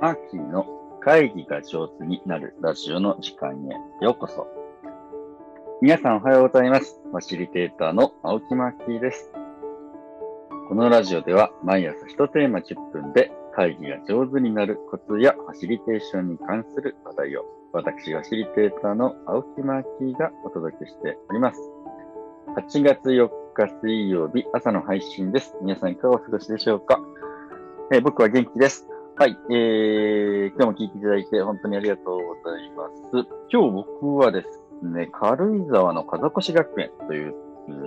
マーキーの会議が上手になるラジオの時間へようこそ。皆さんおはようございます。ファシリテーターの青木マーキーです。このラジオでは毎朝1テーマ10分で会議が上手になるコツやファシリテーションに関する話題を私、ファシリテーターの青木マーキーがお届けしております。8月4日水曜日朝の配信です。皆さんいかがお過ごしでしょうか、えー、僕は元気です。はい、えー、今日も聞いていただいて本当にありがとうございます。今日僕はですね、軽井沢の風越学園という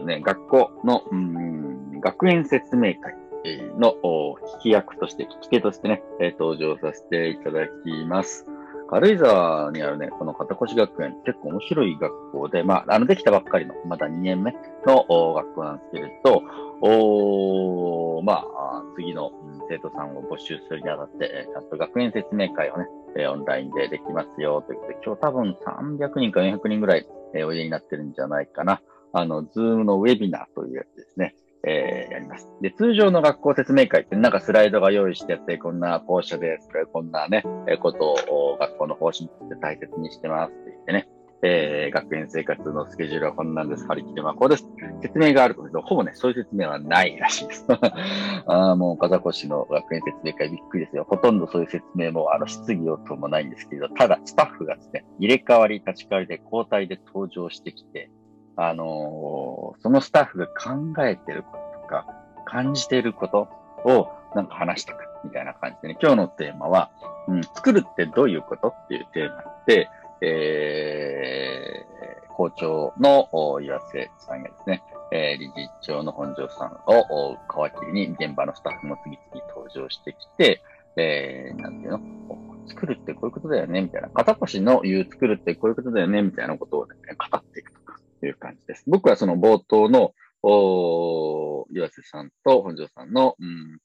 ね、学校の、うん、学園説明会の聞き役として、聞き手としてね、登場させていただきます。軽井沢にあるね、この片越学園、結構面白い学校で、まあ、あの、できたばっかりの、まだ2年目の学校なんですけれど、おまあ、次の生徒さんを募集するにあたって、ちゃんと学園説明会をね、オンラインでできますよということで、今日多分300人か400人ぐらいおいでになってるんじゃないかな。あの、 Zoom のウェビナーというやつですね。えー、やります。で、通常の学校説明会ってなんかスライドが用意してあって、こんな校舎で、こんなね、えことを学校の方針として大切にしてますって言ってね、えー、学園生活のスケジュールはこんなんです。カリキュラムはこうです。説明があるとけどほぼね、そういう説明はないらしいです。あもう、風越の学園説明会びっくりですよ。ほとんどそういう説明も、あの、質疑応答もないんですけど、ただ、スタッフがですね、入れ替わり、立ち替わりで交代で登場してきて、あのー、そのスタッフが考えてることとか、感じていることをなんか話していくみたいな感じでね、今日のテーマは、うん、作るってどういうことっていうテーマで、えー、校長の岩瀬さんがですね、えー、理事長の本庄さんを皮切りに現場のスタッフも次々登場してきて、えー、なんていうの？作るってこういうことだよねみたいな。片腰の言う作るってこういうことだよねみたいなことを、ね、語っていくいう感じです。僕はその冒頭の、お岩瀬さんと本庄さんの、うん、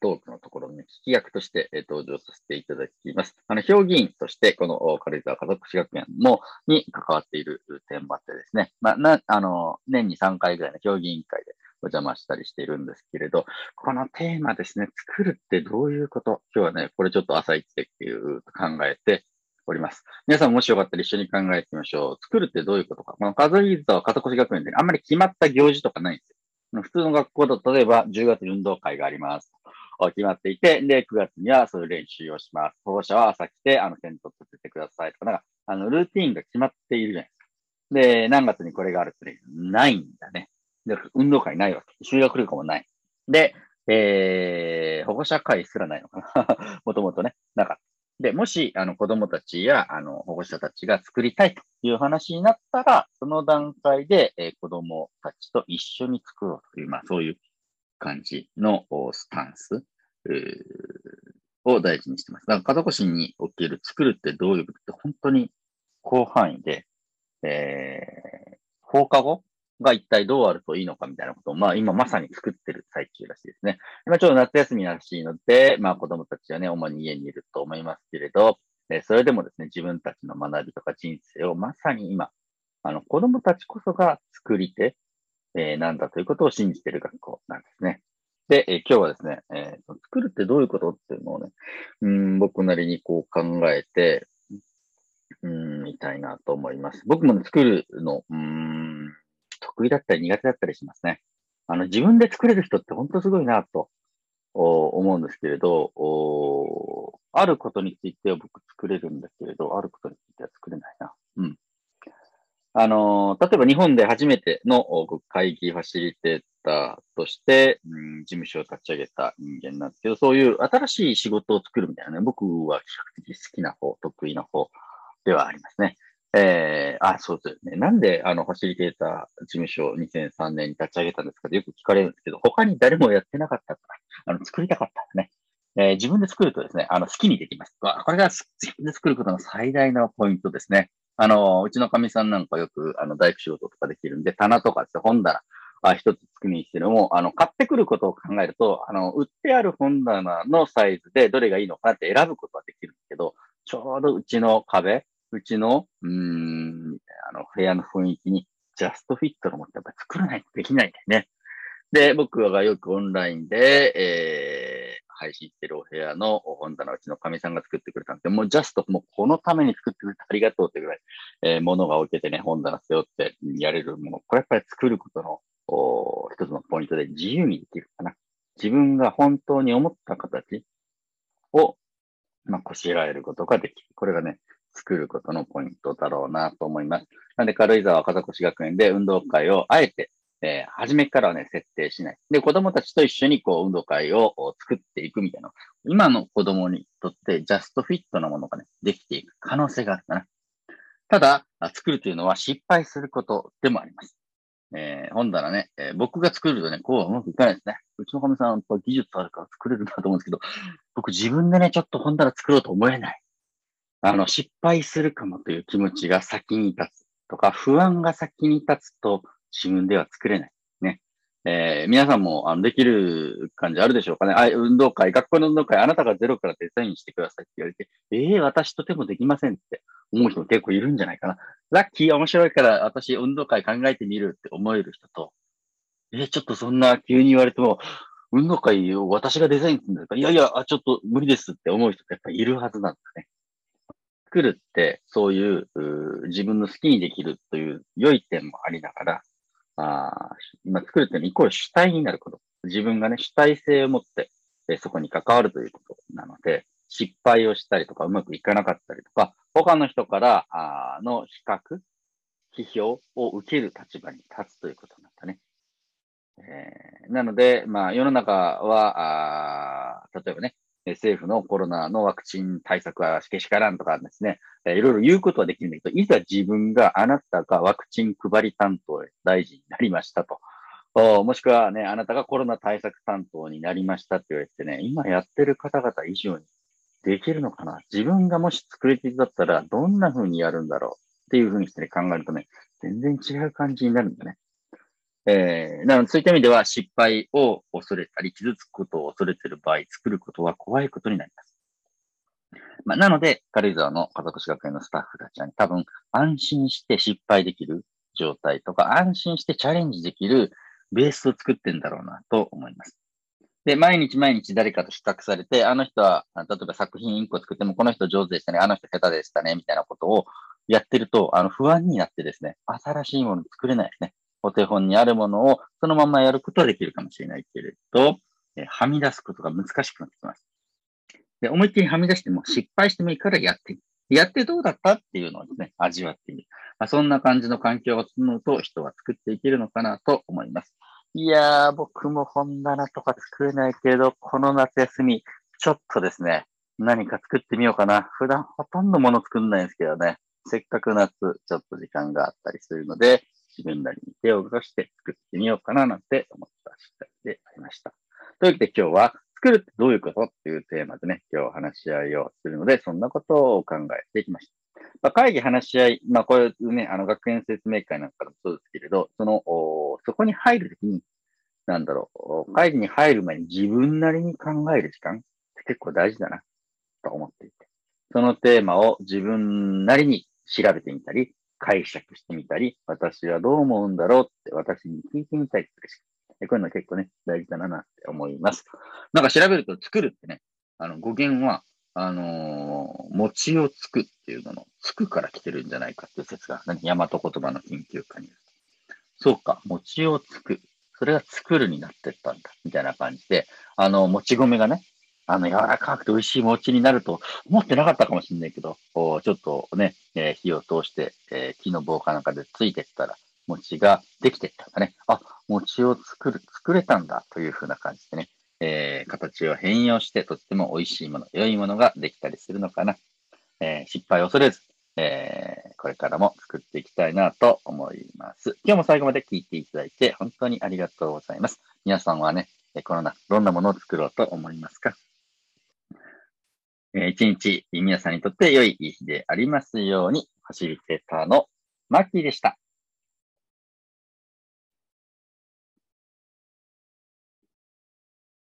トークのところに、聞き役として、え登場させていただきます。あの、評議員として、この軽井沢家族史学園も、に関わっている点もあってですね、まあ、な、あの、年に3回ぐらいの評議委員会でお邪魔したりしているんですけれど、このテーマですね、作るってどういうこと？今日はね、これちょっと朝一でっていう考えております。皆さんもしよかったら一緒に考えてみましょう。作るってどういうことか。この軽井沢家族史学園ってあんまり決まった行事とかないんですよ。普通の学校だと、例えば10月に運動会があります。決まっていて、で、9月にはそういう練習をします。保護者は朝来て、あの、点取っててくださいとか、なんか、あの、ルーティーンが決まっているじゃないですか。で、何月にこれがあるってないんだね。で、運動会ないわけ。修学旅行もない。で、えー、保護者会すらないのかな。もともとね、なかった。で、もし、あの、子供たちや、あの、保護者たちが作りたいという話になったら、その段階で、えー、子供たちと一緒に作ろうという、まあ、そういう感じのスタンス、を大事にしてます。だから、肩越における作るってどういうことって本当に広範囲で、えー、放課後が一体どうあるといいのかみたいなことを、まあ今まさに作ってる最中らしいですね。今ちょっと夏休みらしいので、まあ子供たちはね、主に家にいると思いますけれど、え、それでもですね、自分たちの学びとか人生をまさに今、あの子供たちこそが作り手、えー、なんだということを信じてる学校なんですね。で、え、今日はですね、えー、作るってどういうことっていうのをね、うん、僕なりにこう考えて、うん、みたいなと思います。僕もね、作るの、うん、得意だったり苦手だったりしますね。あの、自分で作れる人って本当すごいなと思うんですけれど、あることについては僕作れるんだけれど、あることについては作れないな。うん。あの、例えば日本で初めての会議ファシリテーターとして、うん、事務所を立ち上げた人間なんですけど、そういう新しい仕事を作るみたいなね、僕は比較的好きな方、得意な方ではありますね。えー、あ、そうですね。なんで、あの、ファシリテーター事務所2003年に立ち上げたんですかってよく聞かれるんですけど、他に誰もやってなかったから、あの、作りたかったんですね。えー、自分で作るとですね、あの、好きにできます。これが自分で作ることの最大のポイントですね。あの、うちのかみさんなんかよく、あの、大工仕事とかできるんで、棚とかって本棚、あ一つ作りにしてるのも、あの、買ってくることを考えると、あの、売ってある本棚のサイズでどれがいいのかって選ぶことはできるんですけど、ちょうどうちの壁、うちの、うん、あの、部屋の雰囲気にジャストフィットのものってやっぱり作らないとできないんだよね。で、僕がよくオンラインで、えー、配信してるお部屋の本棚うちのかみさんが作ってくれたんで、もうジャスト、もうこのために作ってくれてありがとうってぐらい、えー、物が置けてね、本棚背負ってやれるもの。これやっぱり作ることのお一つのポイントで自由にできるかな。自分が本当に思った形を、まあ、こしらえることができる。これがね、作ることのポイントだろうなと思います。なんで、軽井沢風越学園で運動会をあえてえー、初めからはね、設定しない。で、子供たちと一緒にこう、運動会を作っていくみたいな。今の子供にとってジャストフィットなものがね、できていく可能性があるかな。ただ、作るというのは失敗することでもあります。えー、本棚ね、えー、僕が作るとね、こうはうまくいかないですね。うちのかみさん、技術あるから作れるんだと思うんですけど、僕自分でね、ちょっと本棚作ろうと思えない。あの、失敗するかもという気持ちが先に立つとか、不安が先に立つと、自分では作れない。ね。えー、皆さんもあのできる感じあるでしょうかね。あ、運動会、学校の運動会、あなたがゼロからデザインしてくださいって言われて、ええー、私とてもできませんって思う人結構いるんじゃないかな。ラッキー面白いから私運動会考えてみるって思える人と、えー、ちょっとそんな急に言われても、運動会を私がデザインするんですかいやいや、あ、ちょっと無理ですって思う人ってやっぱいるはずなんだね。作るって、そういう自分の好きにできるという良い点もありながら、あ今作るっていうのはイコール主体になること。自分がね、主体性を持って、えそこに関わるということなので、失敗をしたりとか、うまくいかなかったりとか、他の人からあの比較、批評を受ける立場に立つということなんだね。えー、なので、まあ、世の中は、あ例えばね、政府のコロナのワクチン対策はけしからんとかですね、いろいろ言うことはできるんだけど、いざ自分があなたがワクチン配り担当大臣になりましたと。もしくはね、あなたがコロナ対策担当になりましたって言われてね、今やってる方々以上にできるのかな自分がもし作り手だったらどんな風にやるんだろうっていう風にして、ね、考えるとね、全然違う感じになるんだね。えー、なので、そういった意味では失敗を恐れたり、傷つくことを恐れている場合、作ることは怖いことになります。まあ、なので、軽井沢の家族史学園のスタッフたちは、ね、多分、安心して失敗できる状態とか、安心してチャレンジできるベースを作ってんだろうなと思います。で、毎日毎日誰かと比較されて、あの人は、例えば作品1個作っても、この人上手でしたね、あの人下手でしたね、みたいなことをやってると、あの、不安になってですね、新しいもの作れないですね。お手本にあるものをそのままやることはできるかもしれないけれど、えはみ出すことが難しくなってきます。で、思いっきりはみ出しても失敗してもいいからやってみる。やってどうだったっていうのをですね、味わってみる。まあ、そんな感じの環境が整うと人は作っていけるのかなと思います。いやー、僕も本棚とか作れないけれど、この夏休み、ちょっとですね、何か作ってみようかな。普段ほとんど物作んないんですけどね。せっかく夏、ちょっと時間があったりするので、自分なりに手を動かして作ってみようかななんて思った次第でありました。というわけで今日は作るってどういうことっていうテーマでね、今日話し合いをするので、そんなことを考えていきました。まあ、会議話し合い、まあこれね、あの学園説明会なんかでもそうですけれど、その、そこに入るときに、なんだろう、会議に入る前に自分なりに考える時間って結構大事だな、と思っていて。そのテーマを自分なりに調べてみたり、解釈してみたり、私はどう思うんだろうって私に聞いてみたりするし、こういうの結構ね、大事だなって思います。なんか調べると作るってね、あの語源は、あのー、餅をつくっていうのの、つくから来てるんじゃないかっていう説が、ね、大和言葉の研究家にそうか、餅をつく。それが作るになってったんだ、みたいな感じで、あの、もち米がね、あの、柔らかくて美味しい餅になると思ってなかったかもしれないけど、ちょっとね、えー、火を通して、えー、木の棒かなんかでついてったら、餅ができてったんだね。あ、餅を作る、作れたんだというふうな感じでね、えー、形を変容してとっても美味しいもの、良いものができたりするのかな。え失敗を恐れず、えこれからも作っていきたいなと思います。今日も最後まで聞いていただいて本当にありがとうございます。皆さんはね、この夏どんなものを作ろうと思いますか？え一日皆さんにとって良い日でありますように、ファシリテーターのマッキーでした。